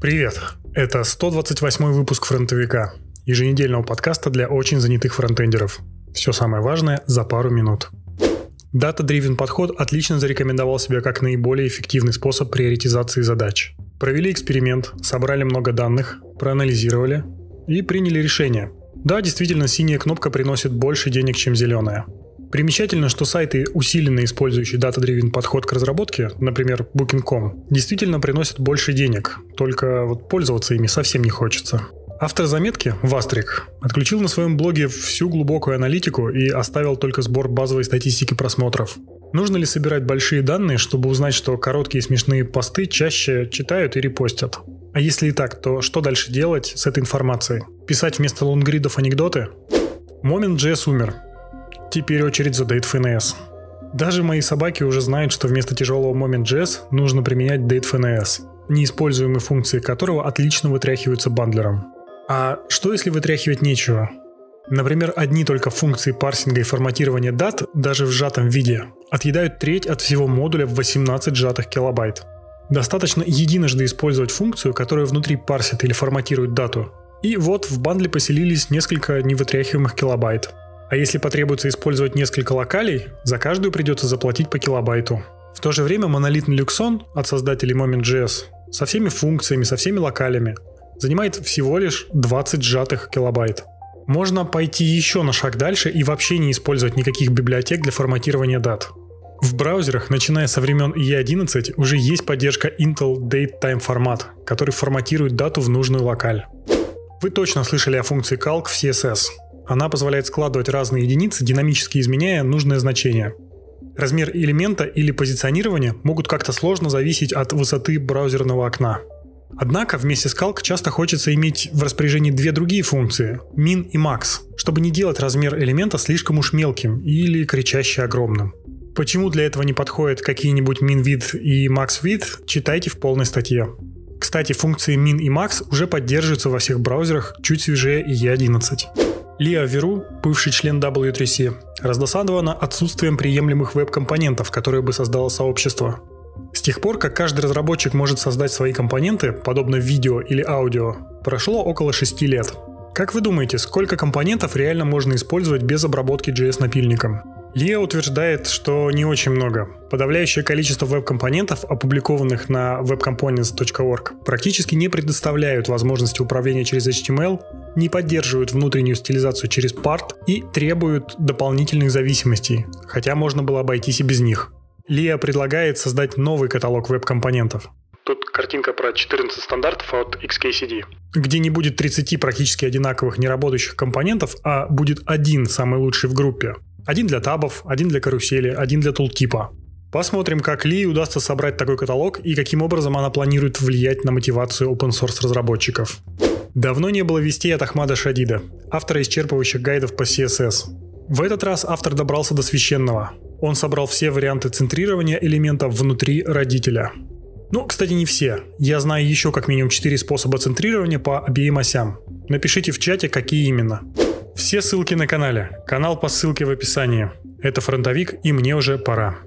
Привет! Это 128 выпуск «Фронтовика», еженедельного подкаста для очень занятых фронтендеров. Все самое важное за пару минут. Data-driven подход отлично зарекомендовал себя как наиболее эффективный способ приоритизации задач. Провели эксперимент, собрали много данных, проанализировали и приняли решение. Да, действительно, синяя кнопка приносит больше денег, чем зеленая. Примечательно, что сайты, усиленно использующие data-driven подход к разработке, например, Booking.com, действительно приносят больше денег, только вот пользоваться ими совсем не хочется. Автор заметки, Вастрик, отключил на своем блоге всю глубокую аналитику и оставил только сбор базовой статистики просмотров. Нужно ли собирать большие данные, чтобы узнать, что короткие смешные посты чаще читают и репостят? А если и так, то что дальше делать с этой информацией? Писать вместо лонгридов анекдоты? Moment.js умер, Теперь очередь за DateFNS. Даже мои собаки уже знают, что вместо тяжелого Moment.js нужно применять DateFNS, неиспользуемые функции которого отлично вытряхиваются бандлером. А что если вытряхивать нечего? Например, одни только функции парсинга и форматирования дат, даже в сжатом виде, отъедают треть от всего модуля в 18 сжатых килобайт. Достаточно единожды использовать функцию, которая внутри парсит или форматирует дату. И вот в бандле поселились несколько невытряхиваемых килобайт. А если потребуется использовать несколько локалей, за каждую придется заплатить по килобайту. В то же время монолитный Luxon от создателей Moment.js со всеми функциями, со всеми локалями занимает всего лишь 20 сжатых килобайт. Можно пойти еще на шаг дальше и вообще не использовать никаких библиотек для форматирования дат. В браузерах, начиная со времен E11, уже есть поддержка Intel DateTime формат, который форматирует дату в нужную локаль. Вы точно слышали о функции calc в CSS. Она позволяет складывать разные единицы, динамически изменяя нужное значение. Размер элемента или позиционирование могут как-то сложно зависеть от высоты браузерного окна. Однако вместе с Calc часто хочется иметь в распоряжении две другие функции – min и max, чтобы не делать размер элемента слишком уж мелким или кричаще огромным. Почему для этого не подходят какие-нибудь min-width и max-width, читайте в полной статье. Кстати, функции min и max уже поддерживаются во всех браузерах чуть свежее E11. Лиа Веру, бывший член W3C, раздосадована отсутствием приемлемых веб-компонентов, которые бы создало сообщество. С тех пор, как каждый разработчик может создать свои компоненты, подобно видео или аудио, прошло около 6 лет. Как вы думаете, сколько компонентов реально можно использовать без обработки JS-напильником? Лия утверждает, что не очень много. Подавляющее количество веб-компонентов, опубликованных на webcomponents.org, практически не предоставляют возможности управления через HTML, не поддерживают внутреннюю стилизацию через part и требуют дополнительных зависимостей, хотя можно было обойтись и без них. Лия предлагает создать новый каталог веб-компонентов. Тут картинка про 14 стандартов от XKCD. Где не будет 30 практически одинаковых неработающих компонентов, а будет один самый лучший в группе. Один для табов, один для карусели, один для тултипа. Посмотрим, как Ли удастся собрать такой каталог и каким образом она планирует влиять на мотивацию open source разработчиков. Давно не было вестей от Ахмада Шадида, автора исчерпывающих гайдов по CSS. В этот раз автор добрался до священного. Он собрал все варианты центрирования элементов внутри родителя. Ну, кстати, не все. Я знаю еще как минимум 4 способа центрирования по обеим осям. Напишите в чате, какие именно. Все ссылки на канале. Канал по ссылке в описании. Это фронтовик, и мне уже пора.